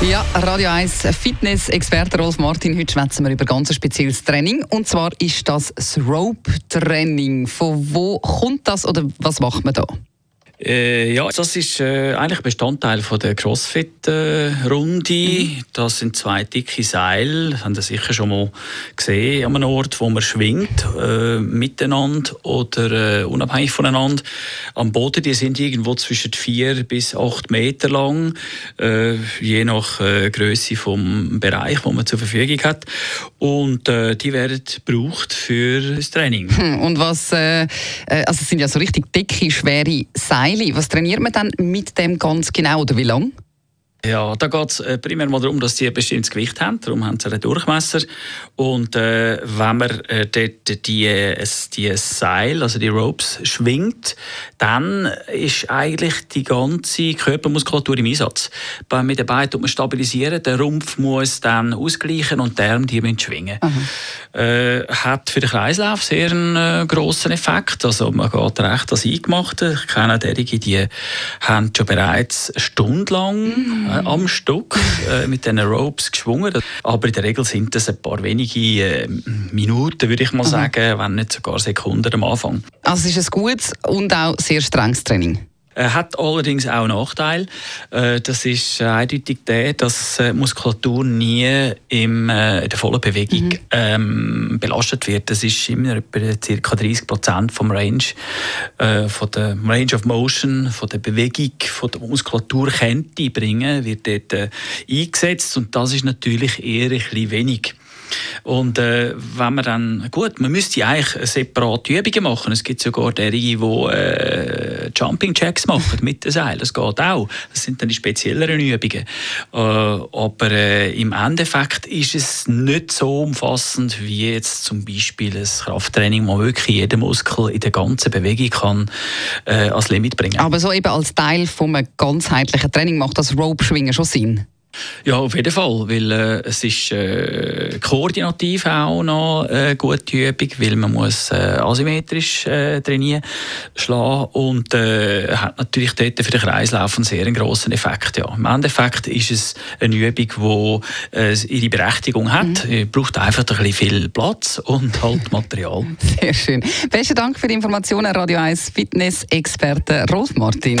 Ja, Radio 1 Fitness-Experte Rolf Martin. Heute schwätzen wir über ganz ein spezielles Training. Und zwar ist das das Rope-Training. Von wo kommt das oder was macht man da? Äh, ja, das ist äh, eigentlich Bestandteil von der Crossfit-Runde. Mhm. Das sind zwei dicke Seile, das haben Sie sicher schon mal gesehen, an einem Ort, wo man schwingt, äh, miteinander oder äh, unabhängig voneinander. Am Boden, die sind irgendwo zwischen vier bis acht Meter lang, äh, je nach äh, Größe vom Bereich, wo man zur Verfügung hat. Und die werden gebraucht für das Training. Hm, und was, also es sind ja so richtig dicke, schwere Seile. Meili, was trainiert man dann mit dem ganz genau oder wie lange? Ja, da geht es äh, primär mal darum, dass sie ein bestimmtes Gewicht haben. Darum haben sie einen Durchmesser. Und äh, wenn man äh, dort die, äh, die Seil, also die Ropes, schwingt, dann ist eigentlich die ganze Körpermuskulatur im Einsatz. Bei, mit den Beinen tut man stabilisieren, der Rumpf muss dann ausgleichen und die Arme die müssen schwingen. Äh, hat für den Kreislauf sehr einen äh, grossen Effekt. Also man geht recht als Eingemachte. Ich kenne derige, die haben schon bereits stundenlang mhm äh, am Stück äh, mit diesen Ropes geschwungen. Aber in der Regel sind das ein paar wenige äh, Minuten, würde ich mal mhm. sagen, wenn nicht sogar Sekunden am Anfang. Also es ist ein gutes und auch sehr strenges Training. Äh, hat allerdings auch einen Nachteil. Äh, das ist eindeutig der, dass Muskulatur nie im, äh, in der vollen Bewegung mhm. ähm, belastet wird. Das ist immer etwa ca. 30 Prozent vom Range, äh, von der Range of Motion, von der Bewegung, von der Muskulatur könnte bringen, wird dort äh, eingesetzt und das ist natürlich eher ein bisschen wenig. Und äh, wenn man dann, gut, man müsste eigentlich separate Übungen machen. Es gibt sogar derige, die äh, Jumping Jacks machen mit dem Seil. Das geht auch. Das sind dann die spezielleren Übungen. Äh, aber äh, im Endeffekt ist es nicht so umfassend wie jetzt zum Beispiel ein Krafttraining, wo wirklich jeder Muskel in der ganzen Bewegung kann äh, als Limit bringen. Aber so eben als Teil vom ganzheitlichen Training macht das Rope-Schwingen schon Sinn? Ja, auf jeden Fall, weil äh, es ist äh, koordinativ auch noch eine gute Übung, weil man muss äh, asymmetrisch äh, trainieren schlagen und äh, hat natürlich dort für den Kreislauf einen sehr grossen Effekt. Ja. Im Endeffekt ist es eine Übung, die äh, ihre Berechtigung hat. Mhm. braucht einfach ein bisschen viel Platz und halt Material. Sehr schön. Besten Dank für die Informationen, Radio 1 Fitness-Experte Rolf Martin.